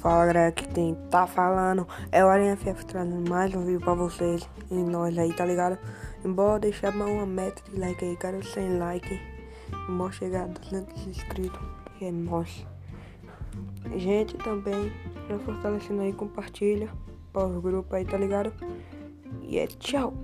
Fala galera, que tem tá falando é o Arinha FF trazendo mais um vídeo pra vocês e nós aí, tá ligado? Embora deixar uma meta de like aí, cara, sem like, embora chegar a 200 inscritos, que é nós. Gente, também, já fortalecendo aí, compartilha para os grupos aí, tá ligado? E é tchau!